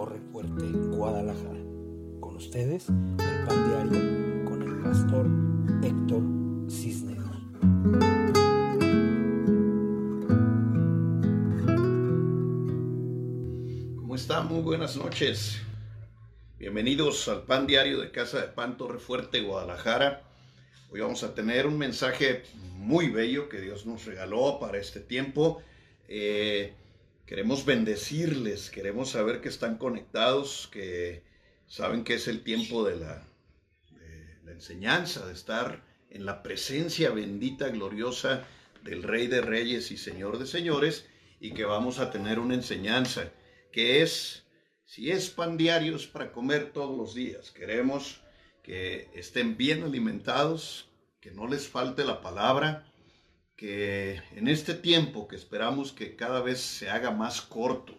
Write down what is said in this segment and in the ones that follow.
Torre Fuerte, Guadalajara. Con ustedes, el pan diario con el pastor Héctor Cisneros. ¿Cómo están? Muy buenas noches. Bienvenidos al pan diario de Casa de Pan Torre Fuerte, Guadalajara. Hoy vamos a tener un mensaje muy bello que Dios nos regaló para este tiempo. Eh, Queremos bendecirles, queremos saber que están conectados, que saben que es el tiempo de la, la enseñanza, de estar en la presencia bendita, gloriosa del Rey de Reyes y Señor de Señores, y que vamos a tener una enseñanza que es, si es pan diarios para comer todos los días, queremos que estén bien alimentados, que no les falte la palabra, que en este tiempo que esperamos que cada vez se haga más corto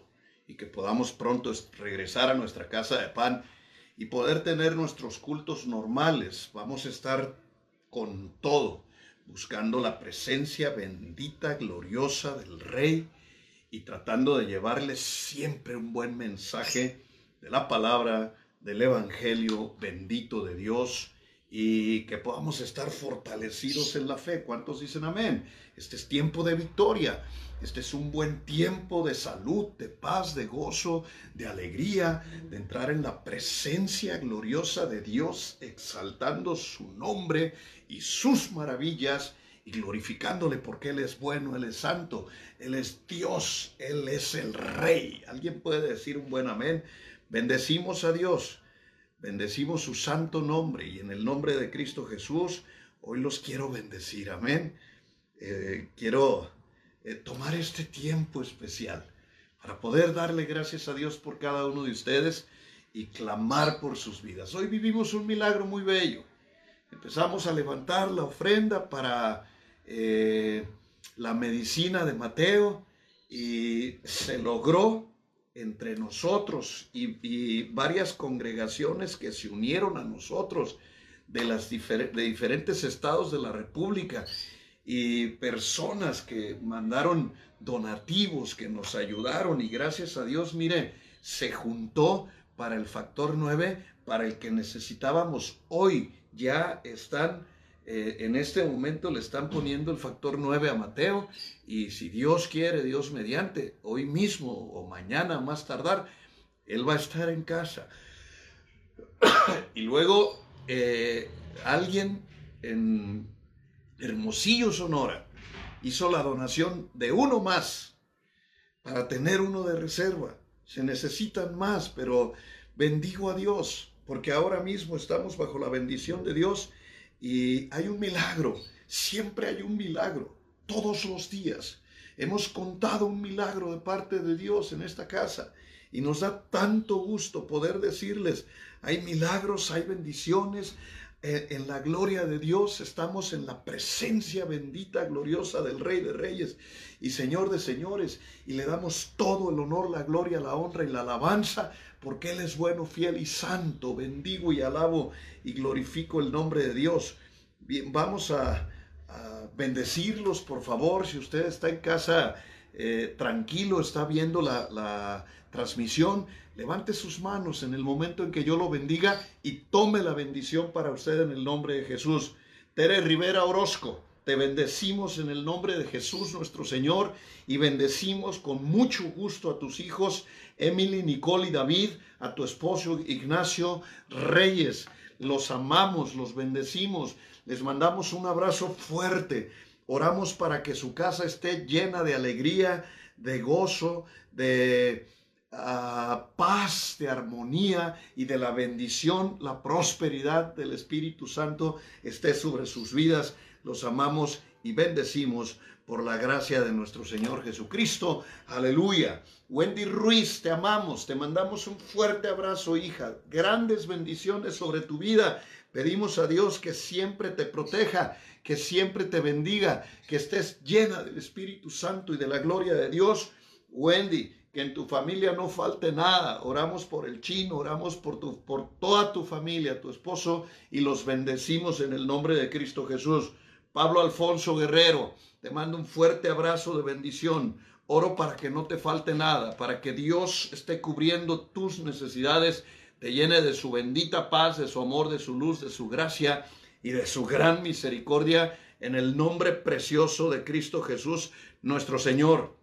y que podamos pronto regresar a nuestra casa de pan y poder tener nuestros cultos normales, vamos a estar con todo, buscando la presencia bendita, gloriosa del Rey y tratando de llevarles siempre un buen mensaje de la palabra, del Evangelio bendito de Dios y que podamos estar fortalecidos en la fe. ¿Cuántos dicen amén? Este es tiempo de victoria. Este es un buen tiempo de salud, de paz, de gozo, de alegría, de entrar en la presencia gloriosa de Dios, exaltando su nombre y sus maravillas y glorificándole porque Él es bueno, Él es santo, Él es Dios, Él es el Rey. ¿Alguien puede decir un buen amén? Bendecimos a Dios Bendecimos su santo nombre y en el nombre de Cristo Jesús, hoy los quiero bendecir. Amén. Eh, quiero eh, tomar este tiempo especial para poder darle gracias a Dios por cada uno de ustedes y clamar por sus vidas. Hoy vivimos un milagro muy bello. Empezamos a levantar la ofrenda para eh, la medicina de Mateo y se logró entre nosotros y, varias congregaciones que se unieron a nosotros de, las de diferentes estados de la República y personas que mandaron donativos, que nos ayudaron y gracias a Dios, mire, se juntó para el factor 9, para el que necesitábamos hoy. Ya están eh, en este momento le están poniendo el factor 9 a Mateo y si Dios quiere, Dios mediante, hoy mismo o mañana más tardar, él va a estar en casa. y luego eh, alguien en Hermosillo, Sonora, hizo la donación de uno más para tener uno de reserva. Se necesitan más, pero bendigo a Dios, porque ahora mismo estamos bajo la bendición de Dios y hay un milagro, siempre hay un milagro, todos los días. Hemos contado un milagro de parte de Dios en esta casa y nos da tanto gusto poder decirles, hay milagros, hay bendiciones, en la gloria de Dios, estamos en la presencia bendita, gloriosa del Rey de Reyes y Señor de Señores, y le damos todo el honor, la gloria, la honra y la alabanza, porque Él es bueno, fiel y santo. Bendigo y alabo y glorifico el nombre de Dios. Bien, vamos a, bendecirlos, por favor, si usted está en casa eh, tranquilo, está viendo la, la transmisión, levante sus manos en el momento en que yo lo bendiga y tome la bendición para usted en el nombre de Jesús. Tere Rivera Orozco, te bendecimos en el nombre de Jesús nuestro Señor y bendecimos con mucho gusto a tus hijos, Emily, Nicole y David, a tu esposo Ignacio Reyes. Los amamos, los bendecimos, les mandamos un abrazo fuerte. Oramos para que su casa esté llena de alegría, de gozo, de paz, de armonía y de la bendición, la prosperidad del Espíritu Santo esté sobre sus vidas. Los amamos y bendecimos por la gracia de nuestro Señor Jesucristo. Aleluya. Wendy Ruiz, te amamos, te mandamos un fuerte abrazo, hija. Grandes bendiciones sobre tu vida. Pedimos a Dios que siempre te proteja, que siempre te bendiga, que estés llena del Espíritu Santo y de la gloria de Dios. Wendy, que en tu familia no falte nada. Oramos por el chino, oramos por, tu, por toda tu familia, tu esposo, y los bendecimos en el nombre de Cristo Jesús. Pablo Alfonso Guerrero, te mando un fuerte abrazo de bendición. Oro para que no te falte nada, para que Dios esté cubriendo tus necesidades, te llene de su bendita paz, de su amor, de su luz, de su gracia y de su gran misericordia en el nombre precioso de Cristo Jesús, nuestro Señor.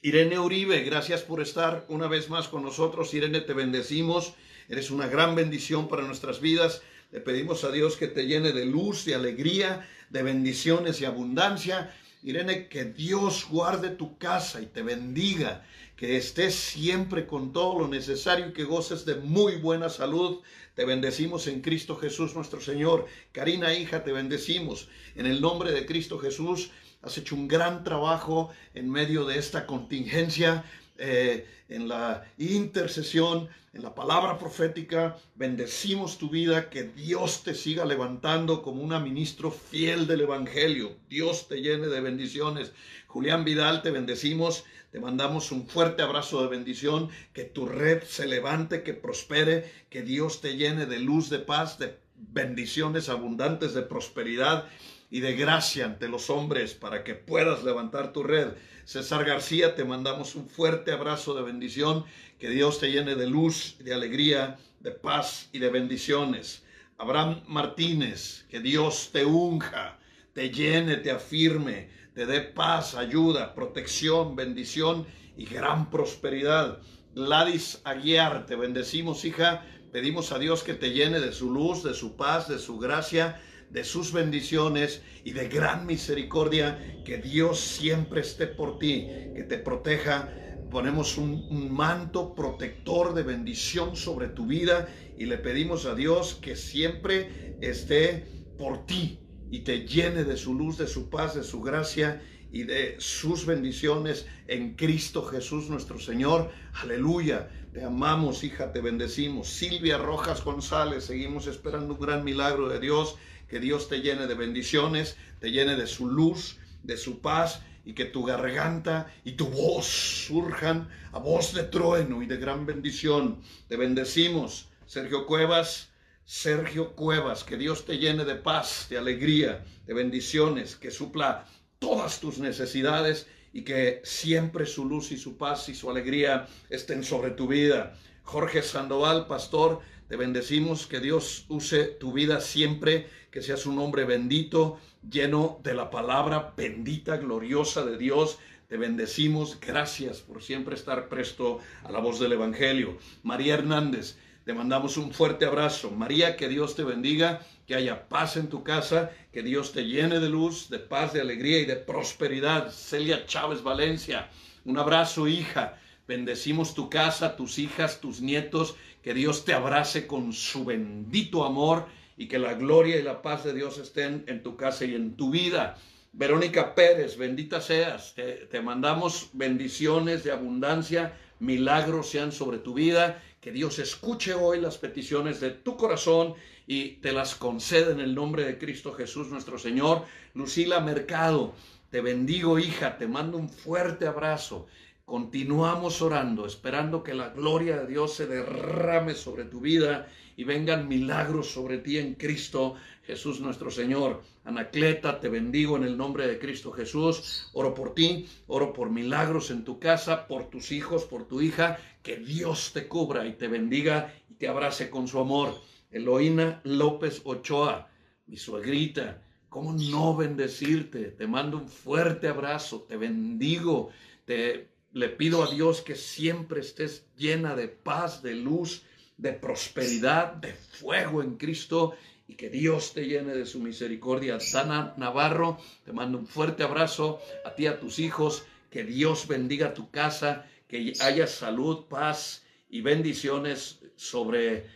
Irene Uribe, gracias por estar una vez más con nosotros. Irene, te bendecimos. Eres una gran bendición para nuestras vidas. Le pedimos a Dios que te llene de luz, de alegría, de bendiciones y abundancia. Irene, que Dios guarde tu casa y te bendiga, que estés siempre con todo lo necesario y que goces de muy buena salud. Te bendecimos en Cristo Jesús nuestro Señor. Karina, hija, te bendecimos en el nombre de Cristo Jesús. Has hecho un gran trabajo en medio de esta contingencia. Eh, en la intercesión, en la palabra profética. Bendecimos tu vida, que Dios te siga levantando como una ministro fiel del Evangelio. Dios te llene de bendiciones. Julián Vidal, te bendecimos. Te mandamos un fuerte abrazo de bendición. Que tu red se levante, que prospere, que Dios te llene de luz, de paz, de bendiciones abundantes, de prosperidad y de gracia ante los hombres para que puedas levantar tu red. César García, te mandamos un fuerte abrazo de bendición, que Dios te llene de luz, de alegría, de paz y de bendiciones. Abraham Martínez, que Dios te unja, te llene, te afirme, te dé paz, ayuda, protección, bendición y gran prosperidad. Gladys Aguiar, te bendecimos, hija. Pedimos a Dios que te llene de su luz, de su paz, de su gracia de sus bendiciones y de gran misericordia, que Dios siempre esté por ti, que te proteja. Ponemos un, manto protector de bendición sobre tu vida y le pedimos a Dios que siempre esté por ti y te llene de su luz, de su paz, de su gracia y de sus bendiciones en Cristo Jesús nuestro Señor. Aleluya. Te amamos, hija, te bendecimos. Silvia Rojas González, seguimos esperando un gran milagro de Dios que Dios te llene de bendiciones, te llene de su luz, de su paz y que tu garganta y tu voz surjan a voz de trueno y de gran bendición. Te bendecimos, Sergio Cuevas. Sergio Cuevas, que Dios te llene de paz, de alegría, de bendiciones, que supla todas tus necesidades y que siempre su luz y su paz y su alegría estén sobre tu vida. Jorge Sandoval, pastor, te bendecimos, que Dios use tu vida siempre, que seas un hombre bendito, lleno de la palabra bendita, gloriosa de Dios. Te bendecimos, gracias por siempre estar presto a la voz del Evangelio. María Hernández, te mandamos un fuerte abrazo. María, que Dios te bendiga, que haya paz en tu casa, que Dios te llene de luz, de paz, de alegría y de prosperidad. Celia Chávez Valencia, un abrazo, hija. Bendecimos tu casa, tus hijas, tus nietos que Dios te abrace con su bendito amor y que la gloria y la paz de Dios estén en tu casa y en tu vida. Verónica Pérez, bendita seas. Te, mandamos bendiciones de abundancia, milagros sean sobre tu vida. Que Dios escuche hoy las peticiones de tu corazón y te las conceda en el nombre de Cristo Jesús nuestro Señor. Lucila Mercado, te bendigo hija, te mando un fuerte abrazo. Continuamos orando, esperando que la gloria de Dios se derrame sobre tu vida y vengan milagros sobre ti en Cristo Jesús nuestro Señor. Anacleta, te bendigo en el nombre de Cristo Jesús. Oro por ti, oro por milagros en tu casa, por tus hijos, por tu hija. Que Dios te cubra y te bendiga y te abrace con su amor. Eloína López Ochoa, mi suegrita, ¿cómo no bendecirte? Te mando un fuerte abrazo, te bendigo, te le pido a Dios que siempre estés llena de paz, de luz, de prosperidad, de fuego en Cristo y que Dios te llene de su misericordia. Dana Navarro, te mando un fuerte abrazo a ti, a tus hijos, que Dios bendiga tu casa, que haya salud, paz y bendiciones sobre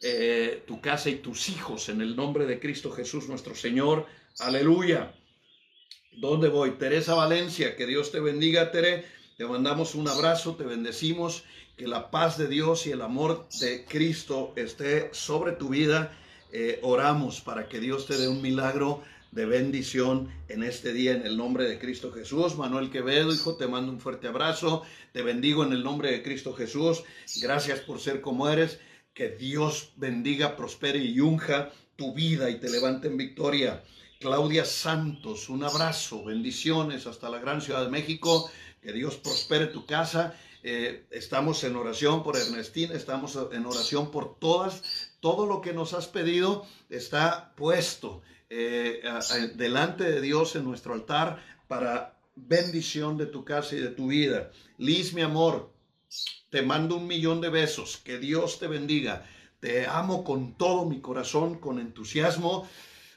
eh, tu casa y tus hijos en el nombre de Cristo Jesús nuestro Señor. Aleluya. ¿Dónde voy? Teresa Valencia, que Dios te bendiga, Tere. Te mandamos un abrazo, te bendecimos, que la paz de Dios y el amor de Cristo esté sobre tu vida. Eh, oramos para que Dios te dé un milagro de bendición en este día en el nombre de Cristo Jesús. Manuel Quevedo, hijo, te mando un fuerte abrazo. Te bendigo en el nombre de Cristo Jesús. Gracias por ser como eres. Que Dios bendiga, prospere y unja tu vida y te levante en victoria. Claudia Santos, un abrazo, bendiciones hasta la gran Ciudad de México. Que Dios prospere tu casa. Eh, estamos en oración por Ernestina, estamos en oración por todas. Todo lo que nos has pedido está puesto eh, delante de Dios en nuestro altar para bendición de tu casa y de tu vida. Liz, mi amor, te mando un millón de besos. Que Dios te bendiga. Te amo con todo mi corazón, con entusiasmo.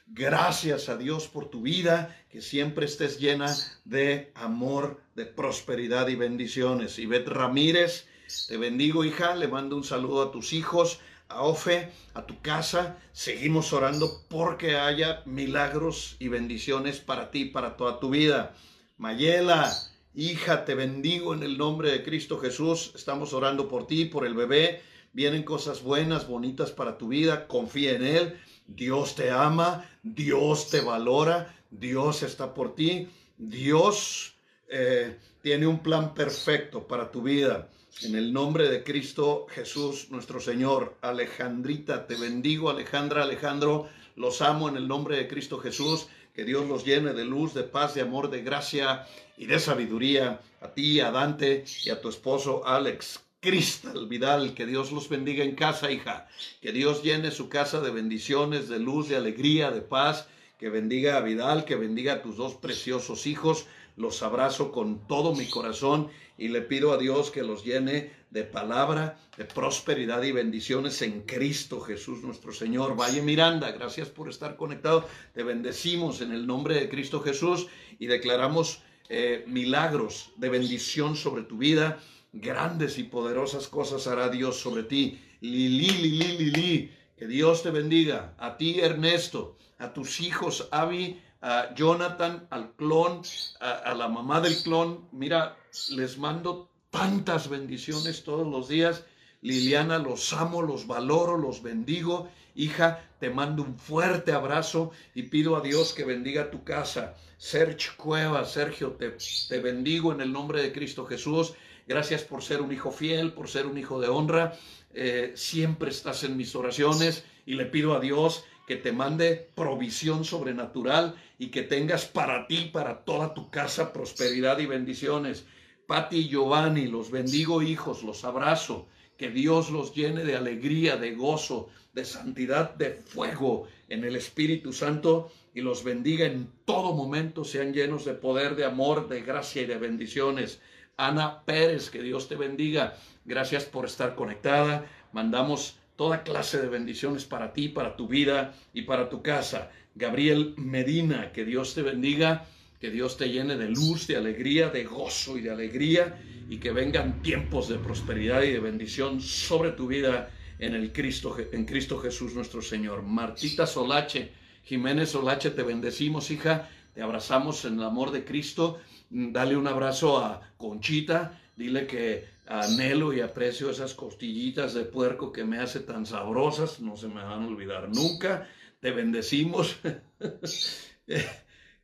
Gracias a Dios por tu vida, que siempre estés llena de amor, de prosperidad y bendiciones. Ivette Ramírez, te bendigo hija, le mando un saludo a tus hijos, a Ofe, a tu casa. Seguimos orando porque haya milagros y bendiciones para ti, para toda tu vida. Mayela, hija, te bendigo en el nombre de Cristo Jesús. Estamos orando por ti, por el bebé. Vienen cosas buenas, bonitas para tu vida. Confía en Él. Dios te ama, Dios te valora, Dios está por ti. Dios eh, tiene un plan perfecto para tu vida. En el nombre de Cristo Jesús, nuestro Señor. Alejandrita, te bendigo. Alejandra, Alejandro, los amo en el nombre de Cristo Jesús. Que Dios los llene de luz, de paz, de amor, de gracia y de sabiduría. A ti, a Dante y a tu esposo Alex. Cristal Vidal, que Dios los bendiga en casa, hija. Que Dios llene su casa de bendiciones, de luz, de alegría, de paz. Que bendiga a Vidal, que bendiga a tus dos preciosos hijos. Los abrazo con todo mi corazón y le pido a Dios que los llene de palabra, de prosperidad y bendiciones en Cristo Jesús nuestro Señor. Valle Miranda, gracias por estar conectado. Te bendecimos en el nombre de Cristo Jesús y declaramos eh, milagros de bendición sobre tu vida. Grandes y poderosas cosas hará Dios sobre ti. Lili, Lili, Lili. Que Dios te bendiga. A ti, Ernesto. A tus hijos, Abby, a Jonathan, al clon, a, la mamá del clon. Mira, les mando tantas bendiciones todos los días. Liliana, los amo, los valoro, los bendigo. Hija, te mando un fuerte abrazo y pido a Dios que bendiga tu casa. Sergio Cueva, Sergio, te, te bendigo en el nombre de Cristo Jesús. Gracias por ser un hijo fiel, por ser un hijo de honra. Eh, siempre estás en mis oraciones y le pido a Dios que te mande provisión sobrenatural y que tengas para ti, para toda tu casa, prosperidad y bendiciones. Pati y Giovanni, los bendigo hijos, los abrazo. Que Dios los llene de alegría, de gozo, de santidad, de fuego en el Espíritu Santo y los bendiga en todo momento, sean llenos de poder, de amor, de gracia y de bendiciones. Ana Pérez, que Dios te bendiga. Gracias por estar conectada. Mandamos toda clase de bendiciones para ti, para tu vida y para tu casa. Gabriel Medina, que Dios te bendiga, que Dios te llene de luz, de alegría, de gozo y de alegría y que vengan tiempos de prosperidad y de bendición sobre tu vida en el Cristo en Cristo Jesús nuestro Señor. Martita Solache, Jiménez Solache, te bendecimos, hija. Te abrazamos en el amor de Cristo dale un abrazo a Conchita, dile que anhelo y aprecio esas costillitas de puerco que me hace tan sabrosas, no se me van a olvidar nunca. Te bendecimos.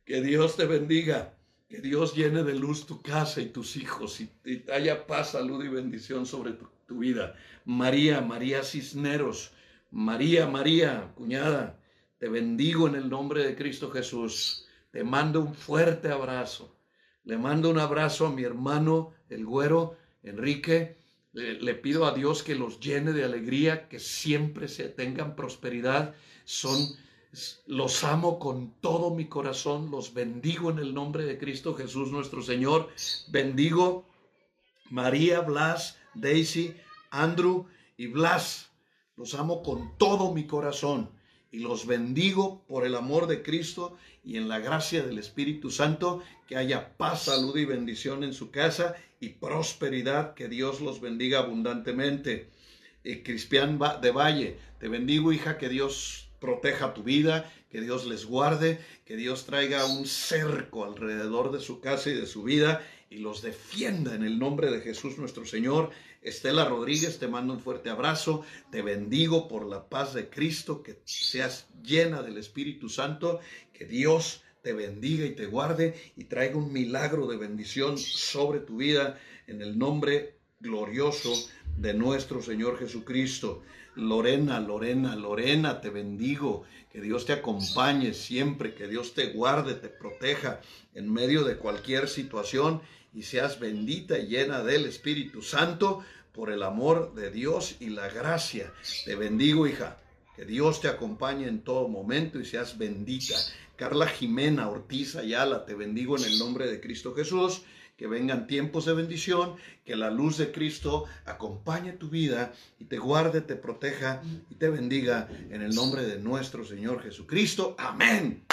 que Dios te bendiga. Que Dios llene de luz tu casa y tus hijos y, haya paz, salud y bendición sobre tu vida. María, María Cisneros, María, María, cuñada, te bendigo en el nombre de Cristo Jesús. Te mando un fuerte abrazo. Le mando un abrazo a mi hermano, el güero Enrique. Le, pido a Dios que los llene de alegría, que siempre se tengan prosperidad. Son, los amo con todo mi corazón. Los bendigo en el nombre de Cristo Jesús nuestro Señor. Bendigo María, Blas, Daisy, Andrew y Blas. Los amo con todo mi corazón y los bendigo por el amor de Cristo y en la gracia del Espíritu Santo, que haya paz, salud y bendición en su casa y prosperidad, que Dios los bendiga abundantemente. Eh, Cristian de Valle, te bendigo hija, que Dios proteja tu vida, que Dios les guarde, que Dios traiga un cerco alrededor de su casa y de su vida y los defienda en el nombre de Jesús nuestro Señor Estela Rodríguez, te mando un fuerte abrazo, te bendigo por la paz de Cristo, que seas llena del Espíritu Santo, que Dios te bendiga y te guarde y traiga un milagro de bendición sobre tu vida en el nombre glorioso de nuestro Señor Jesucristo. Lorena, Lorena, Lorena, te bendigo, que Dios te acompañe siempre, que Dios te guarde, te proteja en medio de cualquier situación y seas bendita y llena del Espíritu Santo por el amor de Dios y la gracia. Te bendigo, hija. Que Dios te acompañe en todo momento y seas bendita. Carla Jimena Ortiz Ayala, te bendigo en el nombre de Cristo Jesús. Que vengan tiempos de bendición, que la luz de Cristo acompañe tu vida y te guarde, te proteja y te bendiga en el nombre de nuestro Señor Jesucristo. Amén.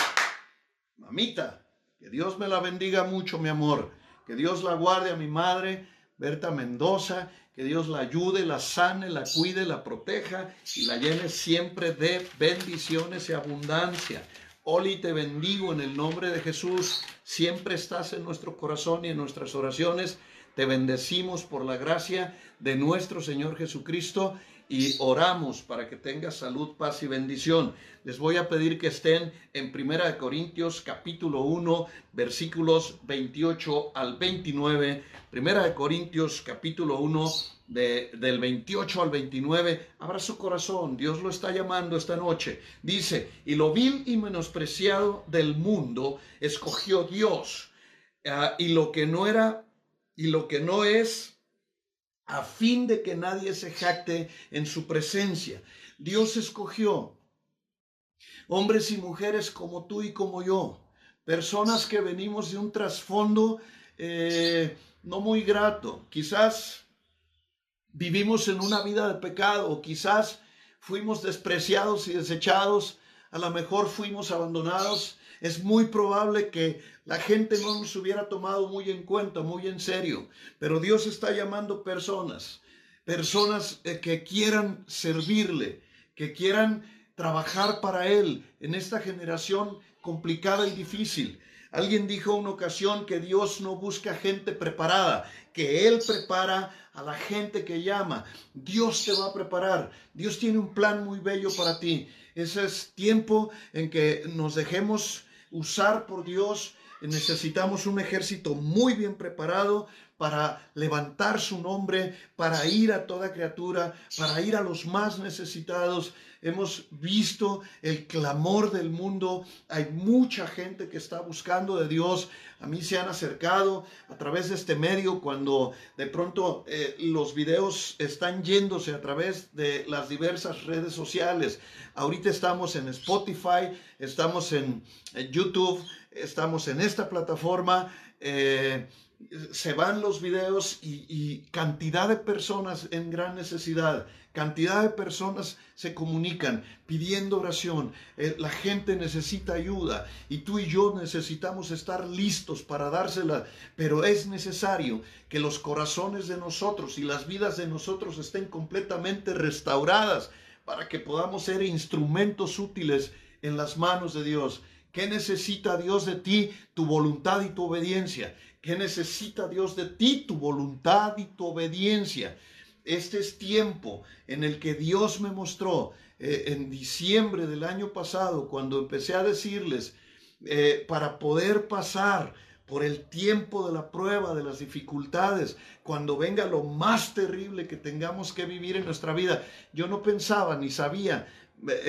Mamita, que Dios me la bendiga mucho, mi amor. Que Dios la guarde a mi madre, Berta Mendoza, que Dios la ayude, la sane, la cuide, la proteja y la llene siempre de bendiciones y abundancia. Oli, te bendigo en el nombre de Jesús. Siempre estás en nuestro corazón y en nuestras oraciones. Te bendecimos por la gracia de nuestro Señor Jesucristo y oramos para que tengas salud, paz y bendición. Les voy a pedir que estén en Primera de Corintios capítulo 1, versículos 28 al 29. Primera de Corintios capítulo 1 de, del 28 al 29. Abra su corazón, Dios lo está llamando esta noche. Dice, y lo vil y menospreciado del mundo escogió Dios. Ah, y lo que no era y lo que no es a fin de que nadie se jacte en su presencia. Dios escogió hombres y mujeres como tú y como yo, personas que venimos de un trasfondo eh, no muy grato. Quizás vivimos en una vida de pecado, quizás fuimos despreciados y desechados, a lo mejor fuimos abandonados. Es muy probable que la gente no nos hubiera tomado muy en cuenta, muy en serio, pero Dios está llamando personas, personas eh, que quieran servirle, que quieran trabajar para Él en esta generación complicada y difícil. Alguien dijo una ocasión que Dios no busca gente preparada, que Él prepara a la gente que llama. Dios te va a preparar. Dios tiene un plan muy bello para ti. Ese es tiempo en que nos dejemos usar por Dios necesitamos un ejército muy bien preparado para levantar su nombre, para ir a toda criatura, para ir a los más necesitados. Hemos visto el clamor del mundo. Hay mucha gente que está buscando de Dios. A mí se han acercado a través de este medio cuando de pronto eh, los videos están yéndose a través de las diversas redes sociales. Ahorita estamos en Spotify, estamos en, YouTube, estamos en esta plataforma. Eh, se van los videos y, cantidad de personas en gran necesidad, cantidad de personas se comunican pidiendo oración. Eh, la gente necesita ayuda y tú y yo necesitamos estar listos para dársela, pero es necesario que los corazones de nosotros y las vidas de nosotros estén completamente restauradas para que podamos ser instrumentos útiles en las manos de Dios. ¿Qué necesita Dios de ti? Tu voluntad y tu obediencia. ¿Qué necesita Dios de ti? Tu voluntad y tu obediencia. Este es tiempo en el que Dios me mostró eh, en diciembre del año pasado, cuando empecé a decirles, eh, para poder pasar por el tiempo de la prueba, de las dificultades, cuando venga lo más terrible que tengamos que vivir en nuestra vida. Yo no pensaba ni sabía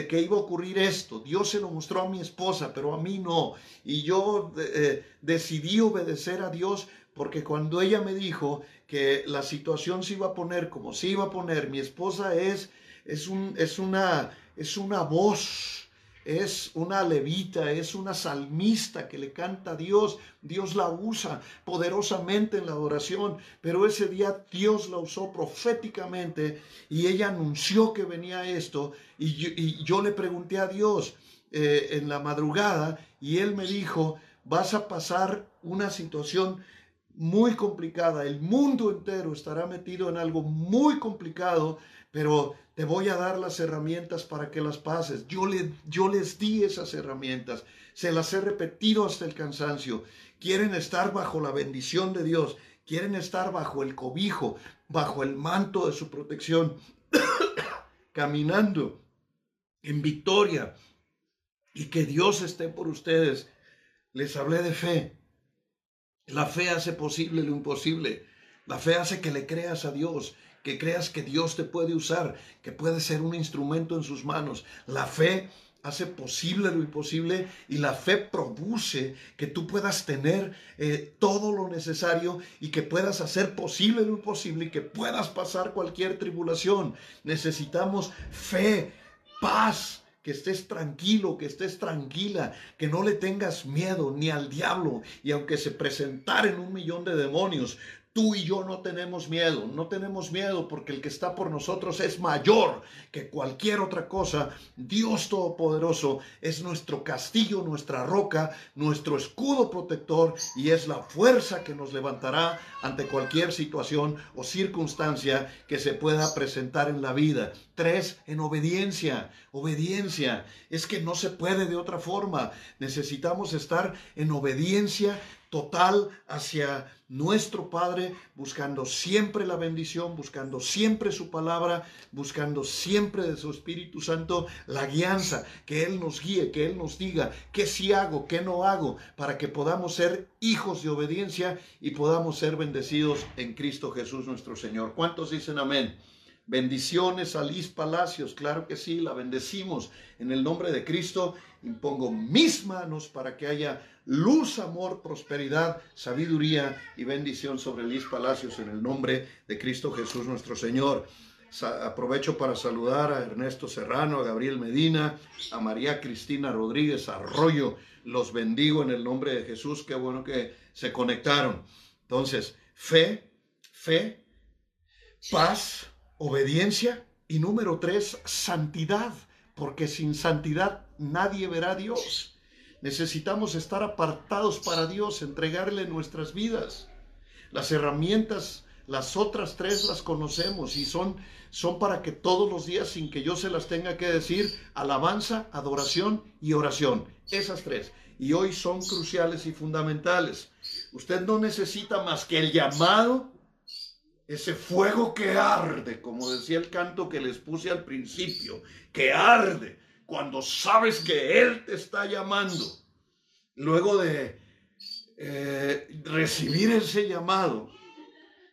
que iba a ocurrir esto. Dios se lo mostró a mi esposa, pero a mí no. Y yo eh, decidí obedecer a Dios porque cuando ella me dijo que la situación se iba a poner como se iba a poner, mi esposa es, es, un, es, una, es una voz es una levita, es una salmista que le canta a Dios. Dios la usa poderosamente en la adoración, pero ese día Dios la usó proféticamente y ella anunció que venía esto y yo, le pregunté a Dios eh, en la madrugada y él me dijo, vas a pasar una situación muy complicada, el mundo entero estará metido en algo muy complicado, pero te voy a dar las herramientas para que las pases. Yo, yo les di esas herramientas, se las he repetido hasta el cansancio. Quieren estar bajo la bendición de Dios, quieren estar bajo el cobijo, bajo el manto de su protección, caminando en victoria y que Dios esté por ustedes. Les hablé de fe. La fe hace posible lo imposible. La fe hace que le creas a Dios que creas que Dios te puede usar, que puede ser un instrumento en sus manos. La fe hace posible lo imposible y la fe produce que tú puedas tener eh, todo lo necesario y que puedas hacer posible lo imposible y que puedas pasar cualquier tribulación. Necesitamos fe, paz, que estés tranquilo, que estés tranquila, que no le tengas miedo ni al diablo. Y aunque se presentaren un millón de demonios, Tú y yo no tenemos miedo, no tenemos miedo porque el que está por nosotros es mayor que cualquier otra cosa. Dios Todopoderoso es nuestro castillo, nuestra roca, nuestro escudo protector y es la fuerza que nos levantará ante cualquier situación o circunstancia que se pueda presentar en la vida. Tres, en obediencia. Obediencia. Es que no se puede de otra forma. Necesitamos estar en obediencia total hacia nuestro Padre, buscando siempre la bendición, buscando siempre su palabra, buscando siempre de su Espíritu Santo la guianza, que Él nos guíe, que Él nos diga qué sí hago, qué no hago, para que podamos ser hijos de obediencia y podamos ser bendecidos en Cristo Jesús nuestro Señor. ¿Cuántos dicen amén? Bendiciones a Liz Palacios, claro que sí, la bendecimos en el nombre de Cristo. Impongo mis manos para que haya luz, amor, prosperidad, sabiduría y bendición sobre Liz Palacios en el nombre de Cristo Jesús nuestro Señor. Aprovecho para saludar a Ernesto Serrano, a Gabriel Medina, a María Cristina Rodríguez Arroyo. Los bendigo en el nombre de Jesús. Qué bueno que se conectaron. Entonces, fe, fe, paz, obediencia y número tres, santidad, porque sin santidad nadie verá a Dios. Necesitamos estar apartados para Dios, entregarle nuestras vidas. Las herramientas, las otras tres las conocemos y son, son para que todos los días, sin que yo se las tenga que decir, alabanza, adoración y oración. Esas tres. Y hoy son cruciales y fundamentales. Usted no necesita más que el llamado ese fuego que arde, como decía el canto que les puse al principio, que arde cuando sabes que Él te está llamando. Luego de eh, recibir ese llamado,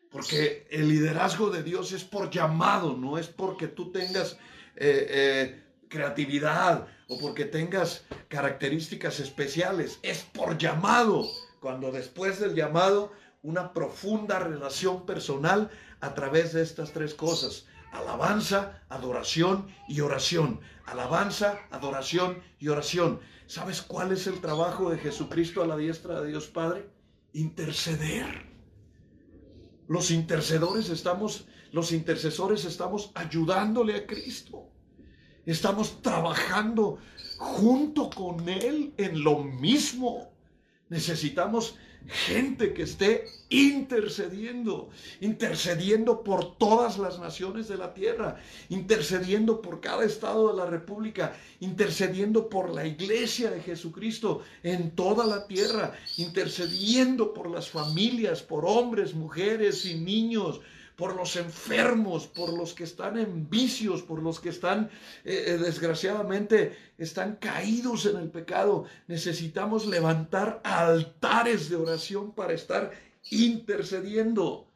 porque el liderazgo de Dios es por llamado, no es porque tú tengas eh, eh, creatividad o porque tengas características especiales, es por llamado. Cuando después del llamado una profunda relación personal a través de estas tres cosas. Alabanza, adoración y oración. Alabanza, adoración y oración. ¿Sabes cuál es el trabajo de Jesucristo a la diestra de Dios Padre? Interceder. Los intercedores estamos, los intercesores estamos ayudándole a Cristo. Estamos trabajando junto con Él en lo mismo. Necesitamos gente que esté intercediendo, intercediendo por todas las naciones de la tierra, intercediendo por cada estado de la República, intercediendo por la iglesia de Jesucristo en toda la tierra, intercediendo por las familias, por hombres, mujeres y niños, por los enfermos, por los que están en vicios, por los que están, eh, eh, desgraciadamente, están caídos en el pecado. Necesitamos levantar altares de oración para estar intercediendo.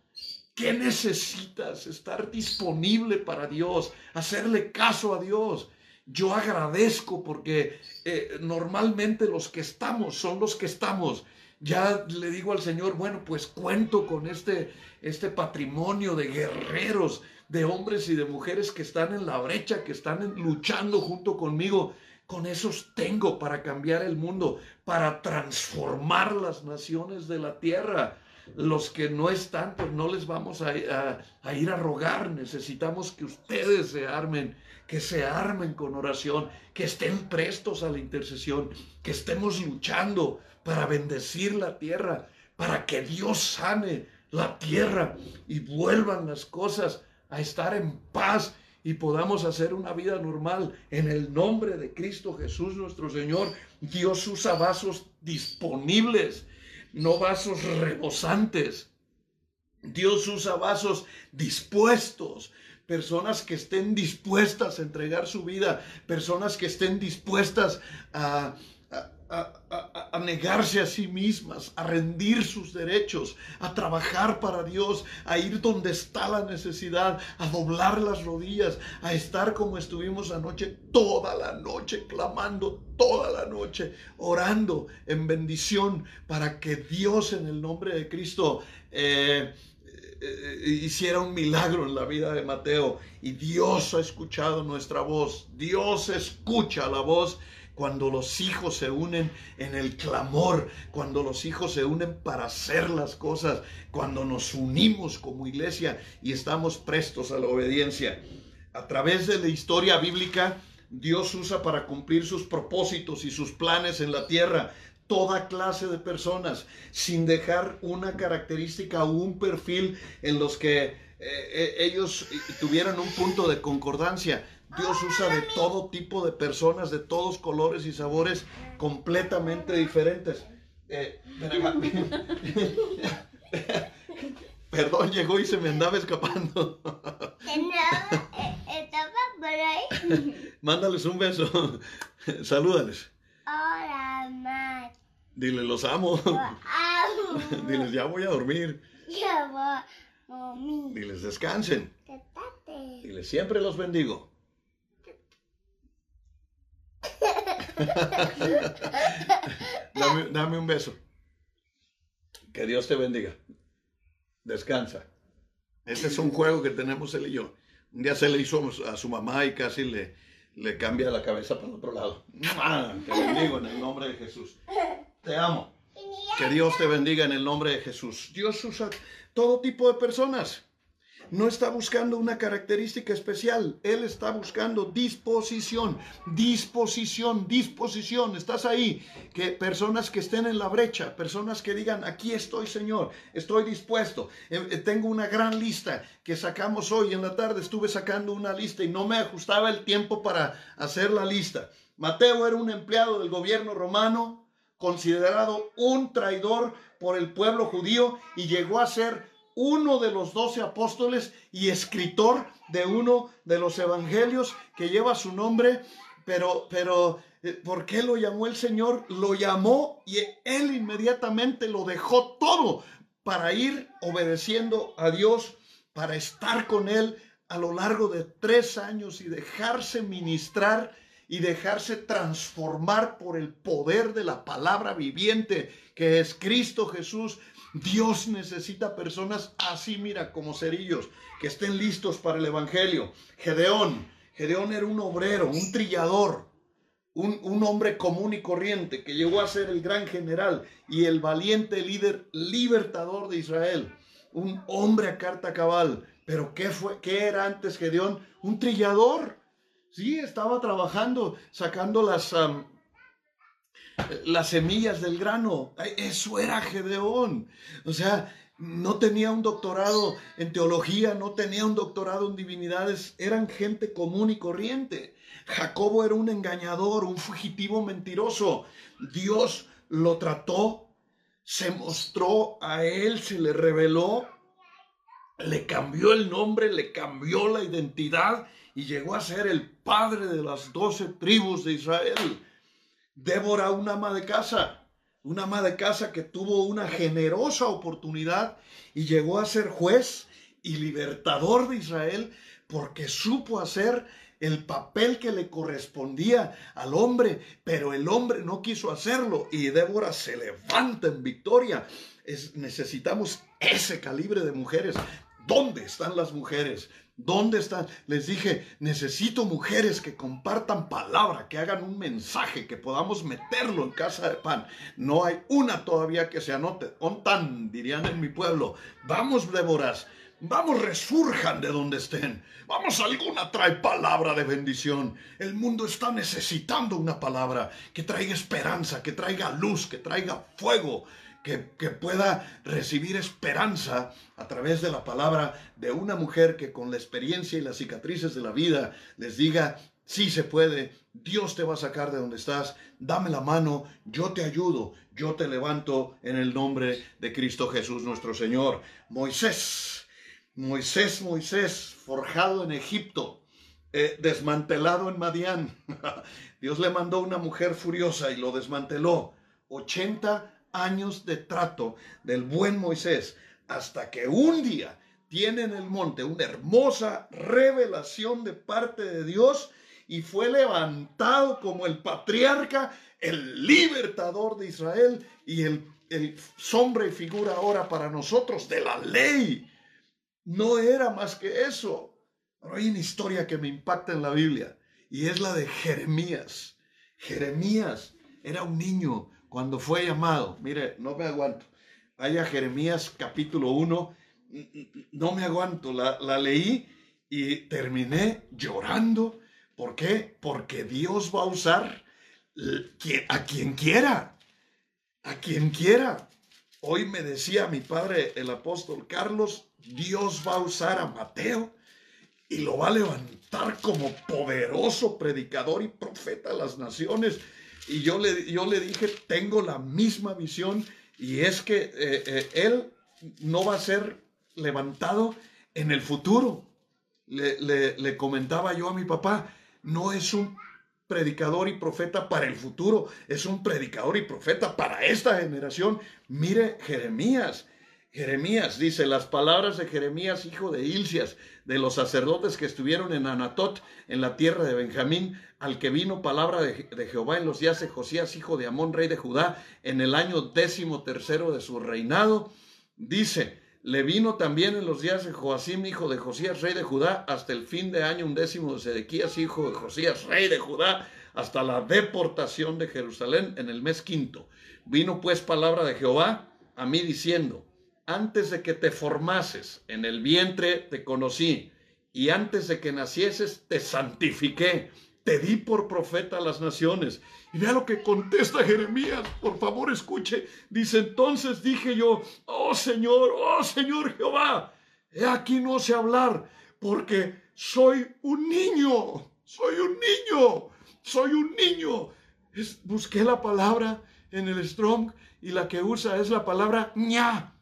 ¿Qué necesitas? Estar disponible para Dios, hacerle caso a Dios. Yo agradezco porque eh, normalmente los que estamos son los que estamos ya le digo al Señor, bueno, pues cuento con este, este patrimonio de guerreros, de hombres y de mujeres que están en la brecha, que están luchando junto conmigo. Con esos tengo para cambiar el mundo, para transformar las naciones de la tierra. Los que no están, pues no les vamos a, a, ir a rogar. Necesitamos que ustedes se armen, que se armen con oración, que estén prestos a la intercesión, que estemos luchando para bendecir la tierra, para que Dios sane la tierra y vuelvan las cosas a estar en paz y podamos hacer una vida normal. En el nombre de Cristo Jesús nuestro Señor, Dios usa vasos disponibles, no vasos rebosantes. Dios usa vasos dispuestos, personas que estén dispuestas a entregar su vida, personas que estén dispuestas a, a, negarse a sí mismas, a rendir sus derechos, a trabajar para Dios, a ir donde está la necesidad, a doblar las rodillas, a estar como estuvimos anoche, toda la noche, clamando toda la noche, orando en bendición para que Dios en el nombre de Cristo... Eh, eh, hiciera un milagro en la vida de Mateo y Dios ha escuchado nuestra voz. Dios escucha la voz cuando los hijos se unen en el clamor, cuando los hijos se unen para hacer las cosas, cuando nos unimos como iglesia y estamos prestos a la obediencia. A través de la historia bíblica, Dios usa para cumplir sus propósitos y sus planes en la tierra toda clase de personas, sin dejar una característica o un perfil en los que eh, eh, ellos tuvieran un punto de concordancia. Dios usa de todo tipo de personas, de todos colores y sabores completamente diferentes. Eh, perdón, llegó y se me andaba escapando. Mándales un beso. Salúdales. Dile, los amo. amo. Diles, ya voy a dormir. Ya voy a dormir. Diles, descansen. Diles, siempre los bendigo. dame, un beso. Que Dios te bendiga. Descansa. Este es un juego que tenemos él y yo. Un día se le hizo a su mamá y casi le, le cambia la cabeza para el otro lado. Te bendigo en el nombre de Jesús. Te amo. Que Dios te bendiga en el nombre de Jesús. Dios usa todo tipo de personas no está buscando una característica especial, Él está buscando disposición, disposición, disposición. Estás ahí, que personas que estén en la brecha, personas que digan, aquí estoy Señor, estoy dispuesto. Eh, eh, tengo una gran lista que sacamos hoy en la tarde, estuve sacando una lista y no me ajustaba el tiempo para hacer la lista. Mateo era un empleado del gobierno romano, considerado un traidor por el pueblo judío y llegó a ser uno de los doce apóstoles y escritor de uno de los evangelios que lleva su nombre, pero, pero, eh, ¿por qué lo llamó el Señor? Lo llamó y él inmediatamente lo dejó todo para ir obedeciendo a Dios, para estar con Él a lo largo de tres años y dejarse ministrar y dejarse transformar por el poder de la palabra viviente que es Cristo Jesús Dios necesita personas así, mira, como cerillos, que estén listos para el Evangelio. Gedeón, Gedeón era un obrero, un trillador, un, un, hombre común y corriente que llegó a ser el gran general y el valiente líder libertador de Israel. Un hombre a carta cabal. Pero ¿qué, fue, qué era antes Gedeón? Un trillador. Sí, estaba trabajando, sacando las, las semillas del grano. Eso era Gedeón. O sea, no tenía un doctorado en teología, no tenía un doctorado en divinidades, eran gente común y corriente. Jacobo era un engañador, un fugitivo mentiroso. Dios lo trató, se mostró a él, se le reveló, le cambió el nombre, le cambió la identidad y llegó a ser el padre de las doce tribus de Israel. Débora, una ama de casa, una ama de casa que tuvo una generosa oportunidad y llegó a ser juez y libertador de Israel porque supo hacer el papel que le correspondía al hombre, pero el hombre no quiso hacerlo y Débora se levanta en victoria. Es, necesitamos ese calibre de mujeres. ¿Dónde están las mujeres? ¿Dónde están? Les dije, necesito mujeres que compartan palabra, que hagan un mensaje, que podamos meterlo en casa de pan. No hay una todavía que se anote. Ontan, dirían en mi pueblo. Vamos, Déboras. Vamos, resurjan de donde estén. Vamos, alguna trae palabra de bendición. El mundo está necesitando una palabra que traiga esperanza, que traiga luz, que traiga fuego, que, pueda recibir esperanza a través de la palabra de una mujer que con la experiencia y las cicatrices de la vida les diga, sí se puede, Dios te va a sacar de donde estás, dame la mano, yo te ayudo, yo te levanto en el nombre de Cristo Jesús nuestro Señor. Moisés, Moisés, Moisés, forjado en Egipto. Eh, desmantelado en Madián. Dios le mandó una mujer furiosa y lo desmanteló 80 años de trato del buen Moisés hasta que un día tiene en el monte una hermosa revelación de parte de Dios y fue levantado como el patriarca, el libertador de Israel y el, sombra y figura ahora para nosotros de la ley. No era más que eso. Pero hay una historia que me impacta en la Biblia y es la de Jeremías. Jeremías era un niño cuando fue llamado. Mire, no me aguanto. Vaya Jeremías capítulo 1. No me aguanto. La, la leí y terminé llorando. ¿Por qué? Porque Dios va a usar a quien quiera. A quien quiera. Hoy me decía mi padre, el apóstol Carlos, Dios va a usar a Mateo y lo va a levantar como poderoso predicador y profeta a las naciones. Y yo le, yo le dije, tengo la misma visión y es que eh, eh, él no va a ser levantado en el futuro. Le, le, comentaba yo a mi papá, no es un predicador y profeta para el futuro, es un predicador y profeta para esta generación. Mire Jeremías, Jeremías dice, las palabras de Jeremías, hijo de Ilcias, de los sacerdotes que estuvieron en Anatot, en la tierra de Benjamín, al que vino palabra de, Jehová en los días de Josías, hijo de Amón, rey de Judá, en el año décimo tercero de su reinado, dice, le vino también en los días de Joacim, hijo de Josías, rey de Judá, hasta el fin de año undécimo de Sedequías, hijo de Josías, rey de Judá, hasta la deportación de Jerusalén en el mes quinto. Vino pues palabra de Jehová a mí diciendo, antes de que te formases en el vientre te conocí, y antes de que nacieses te santifiqué, te di por profeta a las naciones. Y vea lo que contesta Jeremías, por favor escuche. Dice, entonces dije yo, oh Señor, oh Señor Jehová, he aquí no sé hablar, porque soy un niño, soy un niño, soy un niño. busqué la palabra en el Strong y la que usa es la palabra ña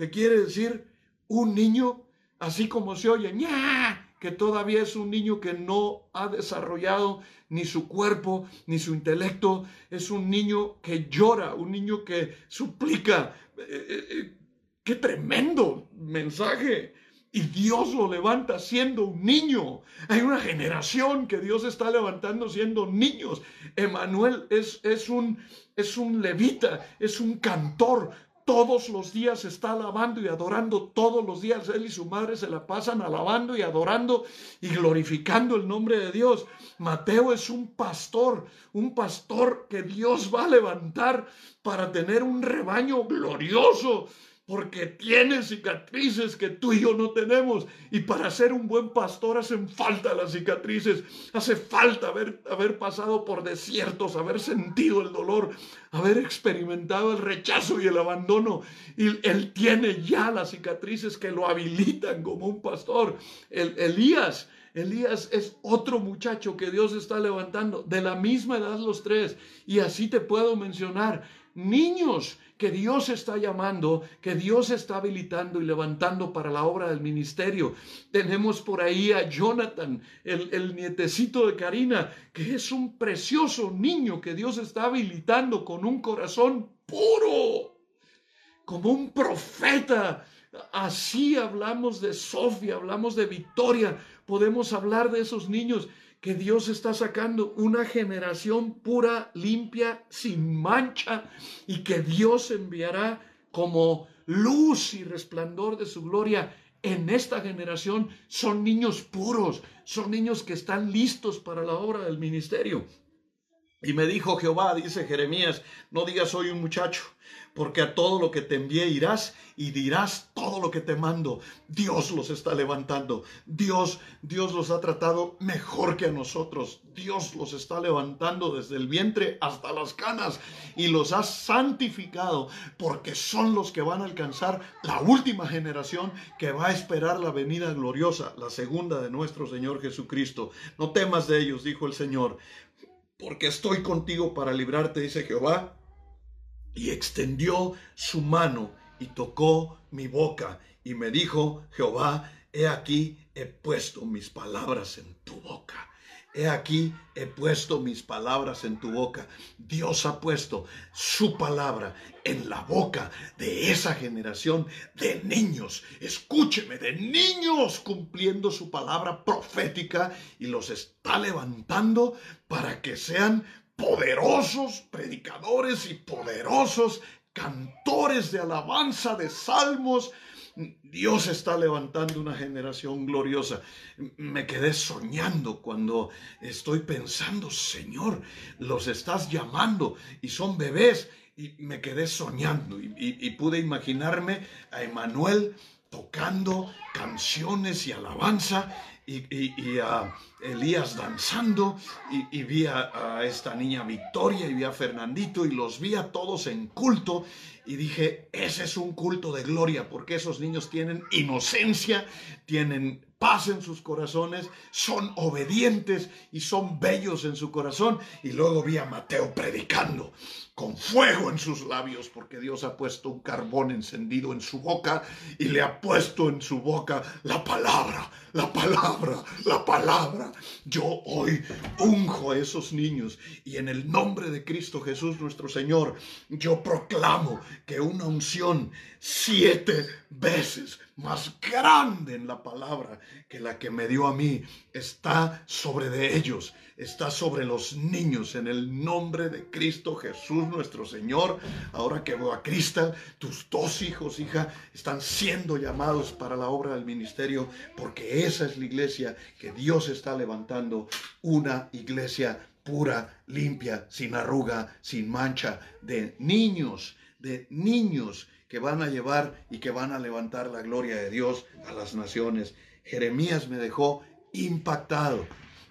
que quiere decir un niño, así como se oye, que todavía es un niño que no ha desarrollado ni su cuerpo, ni su intelecto, es un niño que llora, un niño que suplica. Eh, eh, eh, ¡Qué tremendo mensaje! Y Dios lo levanta siendo un niño. Hay una generación que Dios está levantando siendo niños. Emanuel es, es, un, es un levita, es un cantor, todos los días está alabando y adorando, todos los días él y su madre se la pasan alabando y adorando y glorificando el nombre de Dios. Mateo es un pastor, un pastor que Dios va a levantar para tener un rebaño glorioso porque tiene cicatrices que tú y yo no tenemos. Y para ser un buen pastor hacen falta las cicatrices, hace falta haber, haber pasado por desiertos, haber sentido el dolor, haber experimentado el rechazo y el abandono. Y él tiene ya las cicatrices que lo habilitan como un pastor. El, Elías. Elías es otro muchacho que Dios está levantando, de la misma edad los tres, y así te puedo mencionar, niños que Dios está llamando, que Dios está habilitando y levantando para la obra del ministerio. Tenemos por ahí a Jonathan, el, nietecito de Karina, que es un precioso niño que Dios está habilitando con un corazón puro, como un profeta. Así hablamos de Sofía, hablamos de Victoria, podemos hablar de esos niños que Dios está sacando una generación pura, limpia, sin mancha, y que Dios enviará como luz y resplandor de su gloria en esta generación son niños puros, son niños que están listos para la obra del ministerio. Y me dijo Jehová, dice Jeremías, no digas soy un muchacho, porque a todo lo que te envié irás y dirás todo lo que te mando. Dios los está levantando. Dios, Dios los ha tratado mejor que a nosotros. Dios los está levantando desde el vientre hasta las canas y los ha santificado porque son los que van a alcanzar la última generación que va a esperar la venida gloriosa, la segunda de nuestro Señor Jesucristo. No temas de ellos, dijo el Señor porque estoy contigo para librarte, dice Jehová. Y extendió su mano y tocó mi boca y me dijo, Jehová, he aquí, he puesto mis palabras en tu boca. He aquí, he puesto mis palabras en tu boca. Dios ha puesto su palabra en la boca de esa generación de niños. Escúcheme, de niños cumpliendo su palabra profética y los está levantando para que sean poderosos predicadores y poderosos cantores de alabanza, de salmos, Dios está levantando una generación gloriosa. Me quedé soñando cuando estoy pensando, Señor, los estás llamando y son bebés. Y me quedé soñando y, pude imaginarme a Emanuel tocando canciones y alabanza y, a Elías danzando y, vi a, a, esta niña Victoria y vi a Fernandito y los vi a todos en culto y dije, ese es un culto de gloria porque esos niños tienen inocencia, tienen paz en sus corazones, son obedientes y son bellos en su corazón. Y luego vi a Mateo predicando con fuego en sus labios, porque Dios ha puesto un carbón encendido en su boca y le ha puesto en su boca la palabra, la palabra, la palabra. Yo hoy unjo a esos niños y en el nombre de Cristo Jesús nuestro Señor, yo proclamo que una unción siete veces más grande en la palabra que la que me dio a mí está sobre de ellos, está sobre los niños en el nombre de Cristo Jesús nuestro Señor. Ahora que veo a Cristal, tus dos hijos, hija, están siendo llamados para la obra del ministerio porque esa es la iglesia que Dios está levantando, una iglesia pura, limpia, sin arruga, sin mancha, de niños, de niños que van a llevar y que van a levantar la gloria de Dios a las naciones. Jeremías me dejó impactado.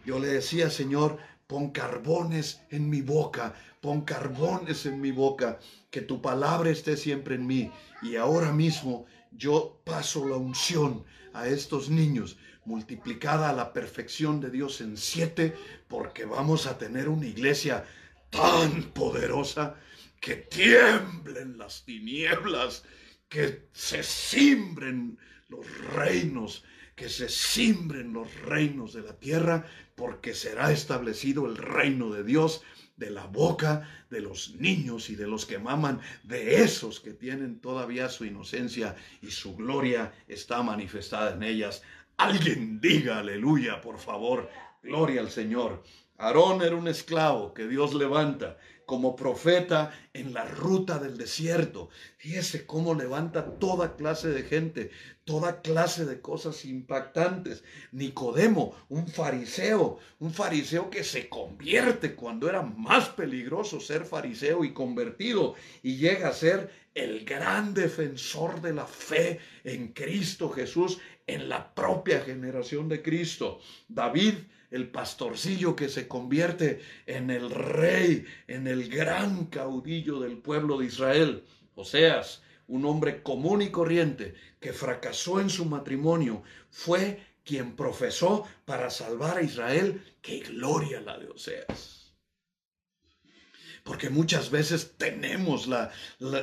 Yo le decía, Señor, pon carbones en mi boca, pon carbones en mi boca, que tu palabra esté siempre en mí. Y ahora mismo yo paso la unción a estos niños, multiplicada a la perfección de Dios en siete, porque vamos a tener una iglesia tan poderosa que tiemblen las tinieblas, que se simbren los reinos, que se simbren los reinos de la tierra, porque será establecido el reino de Dios de la boca de los niños y de los que maman, de esos que tienen todavía su inocencia y su gloria está manifestada en ellas. Alguien diga aleluya, por favor, gloria al Señor. Aarón era un esclavo que Dios levanta como profeta en la ruta del desierto. Fíjese cómo levanta toda clase de gente, toda clase de cosas impactantes. Nicodemo, un fariseo, un fariseo que se convierte cuando era más peligroso ser fariseo y convertido y llega a ser el gran defensor de la fe en Cristo Jesús en la propia generación de Cristo. David el pastorcillo que se convierte en el rey, en el gran caudillo del pueblo de Israel. Oseas, un hombre común y corriente que fracasó en su matrimonio, fue quien profesó para salvar a Israel. ¡Qué gloria la de Oseas! Porque muchas veces tenemos la,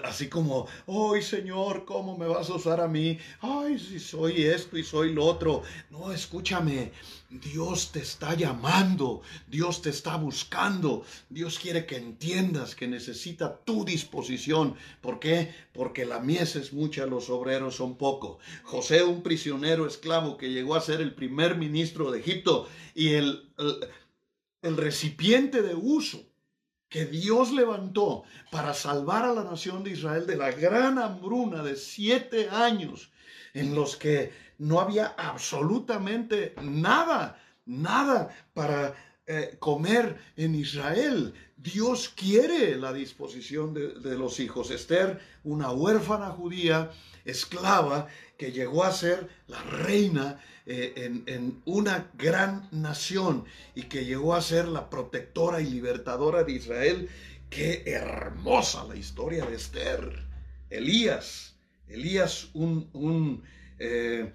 así como, ay Señor, ¿cómo me vas a usar a mí? Ay, si soy esto y soy lo otro. No, escúchame, Dios te está llamando, Dios te está buscando, Dios quiere que entiendas que necesita tu disposición. ¿Por qué? Porque la mies es mucha, los obreros son poco. José, un prisionero esclavo que llegó a ser el primer ministro de Egipto y el, el recipiente de uso que Dios levantó para salvar a la nación de Israel de la gran hambruna de siete años en los que no había absolutamente nada, nada para eh, comer en Israel. Dios quiere la disposición de, los hijos. Esther, una huérfana judía, esclava, que llegó a ser la reina eh, en, en, una gran nación y que llegó a ser la protectora y libertadora de Israel. Qué hermosa la historia de Esther. Elías, Elías, un, un, eh,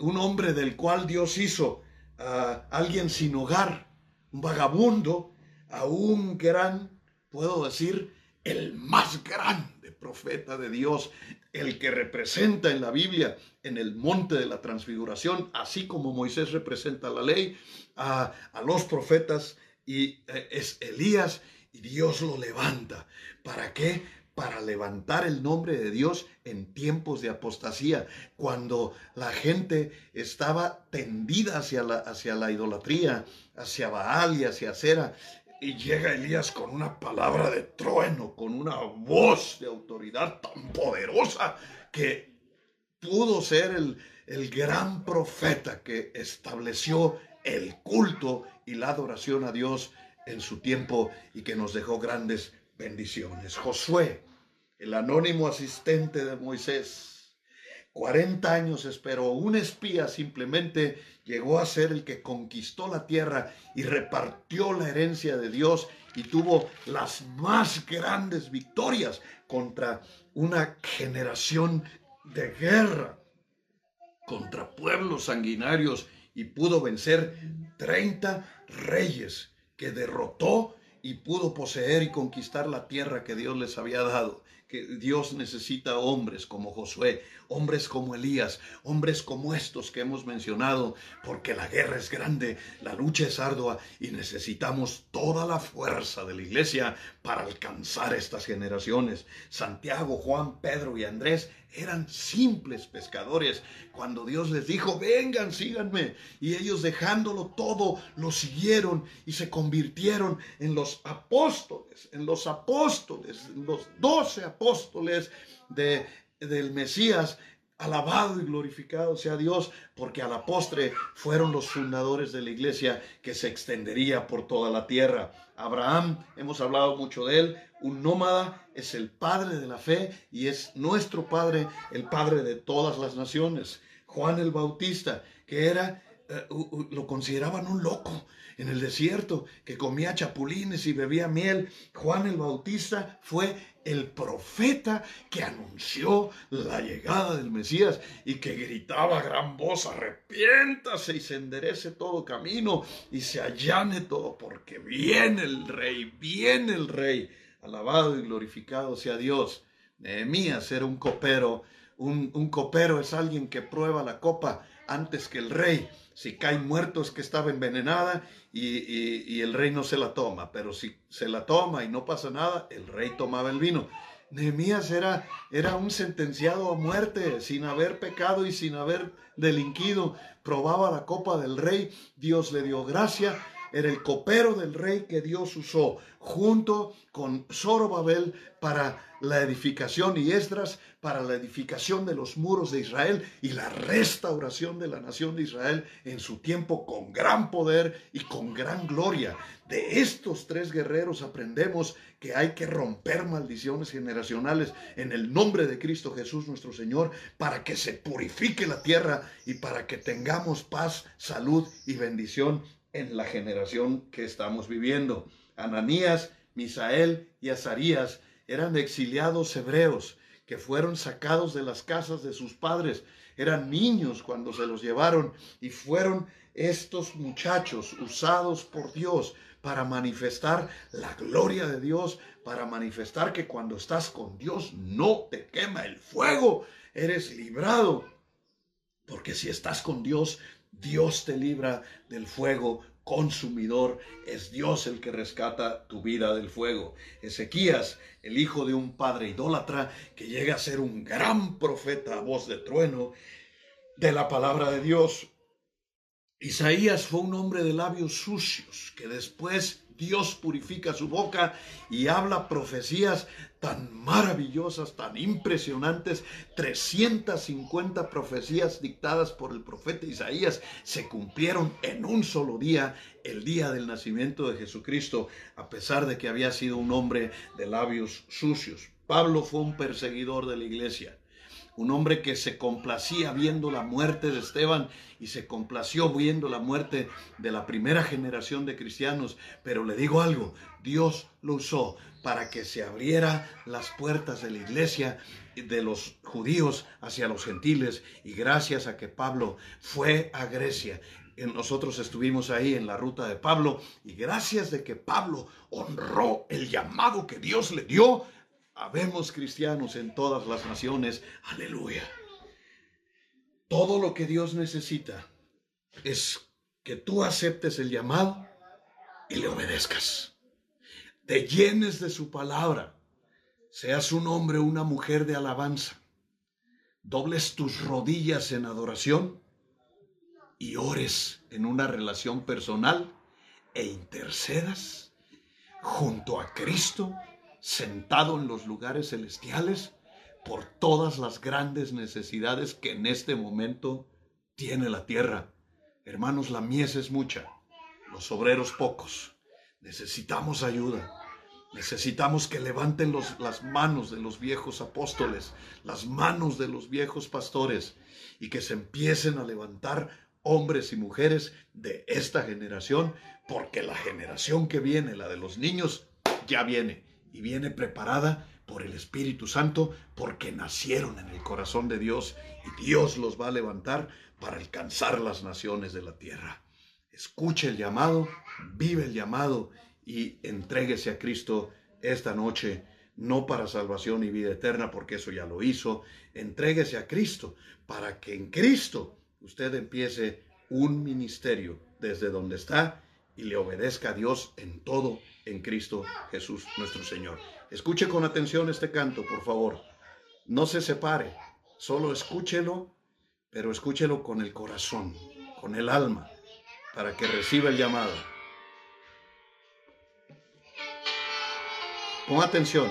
un hombre del cual Dios hizo a alguien sin hogar, un vagabundo, a un gran, puedo decir, el más grande profeta de Dios, el que representa en la Biblia en el monte de la transfiguración, así como Moisés representa la ley, a, los profetas y eh, es Elías y Dios lo levanta. ¿Para qué? Para levantar el nombre de Dios en tiempos de apostasía, cuando la gente estaba tendida hacia la, hacia la idolatría, hacia Baal y hacia Cera. Y llega Elías con una palabra de trueno, con una voz de autoridad tan poderosa que pudo ser el, el gran profeta que estableció el culto y la adoración a Dios en su tiempo y que nos dejó grandes bendiciones. Josué, el anónimo asistente de Moisés, 40 años esperó, un espía simplemente llegó a ser el que conquistó la tierra y repartió la herencia de Dios y tuvo las más grandes victorias contra una generación de guerra, contra pueblos sanguinarios y pudo vencer 30 reyes que derrotó y pudo poseer y conquistar la tierra que Dios les había dado. Que Dios necesita hombres como Josué, hombres como Elías, hombres como estos que hemos mencionado, porque la guerra es grande, la lucha es ardua y necesitamos toda la fuerza de la iglesia para alcanzar estas generaciones. Santiago, Juan, Pedro y Andrés eran simples pescadores. Cuando Dios les dijo, vengan, síganme, y ellos dejándolo todo, lo siguieron y se convirtieron en los apóstoles, en los apóstoles, en los doce apóstoles de del Mesías, alabado y glorificado sea Dios, porque a la postre fueron los fundadores de la iglesia que se extendería por toda la tierra. Abraham, hemos hablado mucho de él, un nómada, es el padre de la fe y es nuestro padre, el padre de todas las naciones. Juan el Bautista, que era, eh, lo consideraban un loco, en el desierto, que comía chapulines y bebía miel. Juan el Bautista fue el profeta que anunció la llegada del Mesías y que gritaba a gran voz, arrepiéntase y se enderece todo camino y se allane todo, porque viene el rey, viene el rey. Alabado y glorificado sea Dios. Nehemías era un copero. Un, copero es alguien que prueba la copa antes que el rey. Si cae muerto es que estaba envenenada y, el rey no se la toma, pero si se la toma y no pasa nada, el rey tomaba el vino. Nehemías era, era un sentenciado a muerte sin haber pecado y sin haber delinquido. Probaba la copa del rey, Dios le dio gracia, era el copero del rey que Dios usó junto con Zorobabel para la edificación y Esdras para la edificación de los muros de Israel y la restauración de la nación de Israel en su tiempo con gran poder y con gran gloria. De estos tres guerreros aprendemos que hay que romper maldiciones generacionales en el nombre de Cristo Jesús nuestro Señor para que se purifique la tierra y para que tengamos paz, salud y bendición en la generación que estamos viviendo. Ananías, Misael y Azarías eran exiliados hebreos que fueron sacados de las casas de sus padres. Eran niños cuando se los llevaron y fueron estos muchachos usados por Dios para manifestar la gloria de Dios, para manifestar que cuando estás con Dios no te quema el fuego, eres librado. Porque si estás con Dios, Dios te libra del fuego consumidor, es Dios el que rescata tu vida del fuego. Ezequías, el hijo de un padre idólatra, que llega a ser un gran profeta a voz de trueno de la palabra de Dios. Isaías fue un hombre de labios sucios, que después Dios purifica su boca y habla profecías tan maravillosas, tan impresionantes. 350 profecías dictadas por el profeta Isaías se cumplieron en un solo día, el día del nacimiento de Jesucristo, a pesar de que había sido un hombre de labios sucios. Pablo fue un perseguidor de la iglesia un hombre que se complacía viendo la muerte de Esteban y se complació viendo la muerte de la primera generación de cristianos. Pero le digo algo, Dios lo usó para que se abriera las puertas de la iglesia de los judíos hacia los gentiles y gracias a que Pablo fue a Grecia nosotros estuvimos ahí en la ruta de Pablo y gracias de que Pablo honró el llamado que Dios le dio, Habemos cristianos en todas las naciones. Aleluya. Todo lo que Dios necesita es que tú aceptes el llamado y le obedezcas. Te llenes de su palabra. Seas un hombre o una mujer de alabanza. Dobles tus rodillas en adoración y ores en una relación personal e intercedas junto a Cristo sentado en los lugares celestiales por todas las grandes necesidades que en este momento tiene la tierra. Hermanos, la mies es mucha, los obreros pocos. Necesitamos ayuda. Necesitamos que levanten las manos de los viejos apóstoles, las manos de los viejos pastores, y que se empiecen a levantar hombres y mujeres de esta generación, porque la generación que viene, la de los niños, ya viene y viene preparada por el Espíritu Santo porque nacieron en el corazón de Dios y Dios los va a levantar para alcanzar las naciones de la tierra. Escuche el llamado, vive el llamado y entréguese a Cristo esta noche, no para salvación y vida eterna, porque eso ya lo hizo. Entréguese a Cristo para que en Cristo usted empiece un ministerio desde donde está y le obedezca a Dios en todo en Cristo Jesús nuestro Señor. Escuche con atención este canto, por favor. No se separe, solo escúchelo, pero escúchelo con el corazón, con el alma, para que reciba el llamado. Pon atención.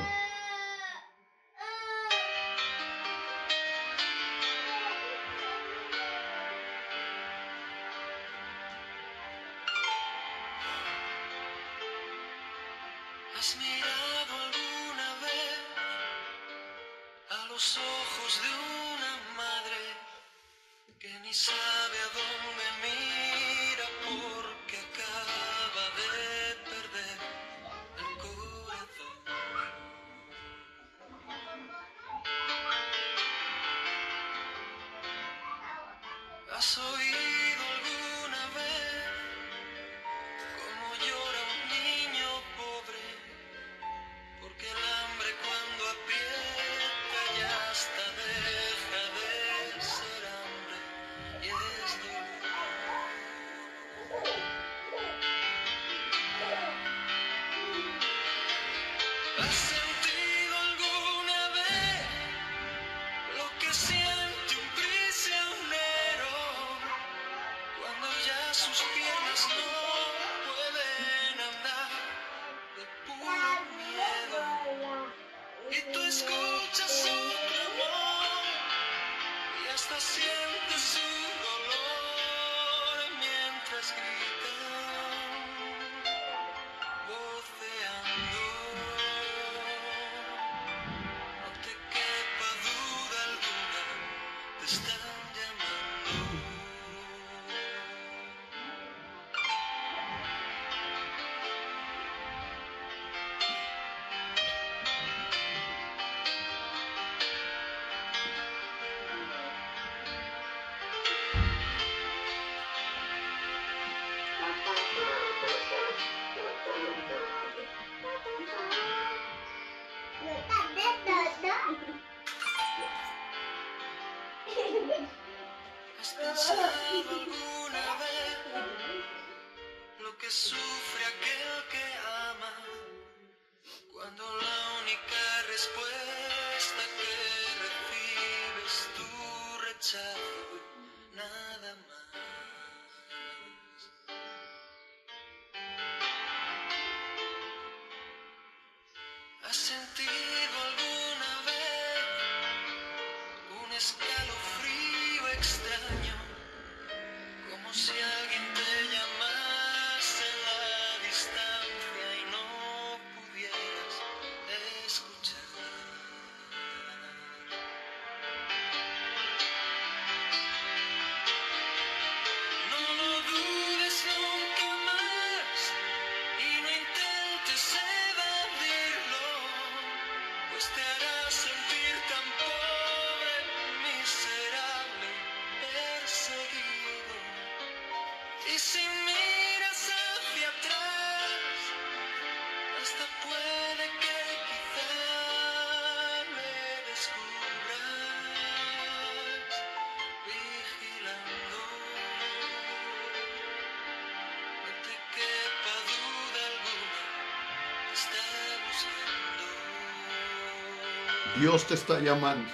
Dios te está llamando.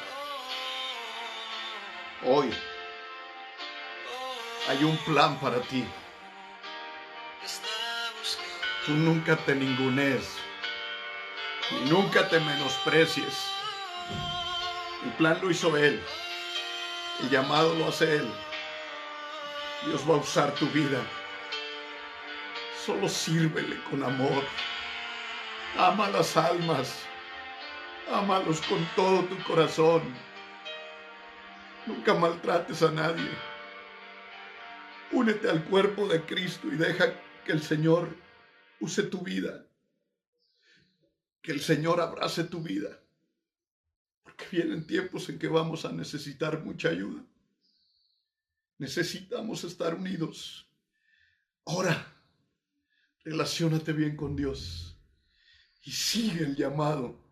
Hoy hay un plan para ti. Tú nunca te ningunees y nunca te menosprecies. El plan lo hizo Él. El llamado lo hace Él. Dios va a usar tu vida. Solo sírvele con amor. Ama las almas. Ámalos con todo tu corazón. Nunca maltrates a nadie. Únete al cuerpo de Cristo y deja que el Señor use tu vida. Que el Señor abrace tu vida. Porque vienen tiempos en que vamos a necesitar mucha ayuda. Necesitamos estar unidos. Ora, relaciónate bien con Dios y sigue el llamado.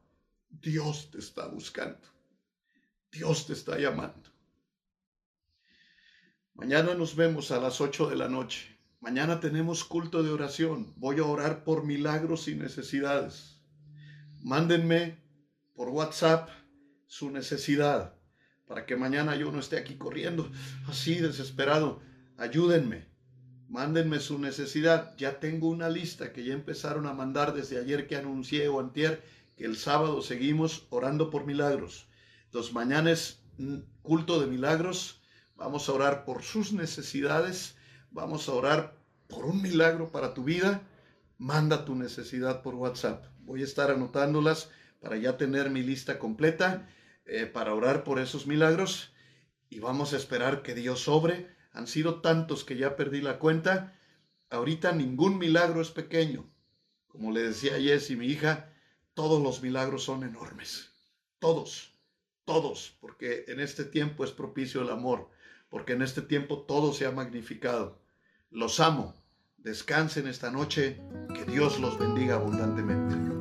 Dios te está buscando. Dios te está llamando. Mañana nos vemos a las 8 de la noche. Mañana tenemos culto de oración. Voy a orar por milagros y necesidades. Mándenme por WhatsApp su necesidad para que mañana yo no esté aquí corriendo así desesperado. Ayúdenme, mándenme su necesidad. Ya tengo una lista que ya empezaron a mandar desde ayer que anuncié o antier que el sábado seguimos orando por milagros. Entonces mañana es culto de milagros. Vamos a orar por sus necesidades. Vamos a orar por un milagro para tu vida. Manda tu necesidad por WhatsApp. Voy a estar anotándolas para ya tener mi lista completa eh, para orar por esos milagros y vamos a esperar que Dios sobre. Han sido tantos que ya perdí la cuenta. Ahorita ningún milagro es pequeño. Como le decía a Jessy, mi hija, todos los milagros son enormes. Todos, todos, porque en este tiempo es propicio el amor, porque en este tiempo todo se ha magnificado. Los amo. Descansen esta noche. Que Dios los bendiga abundantemente.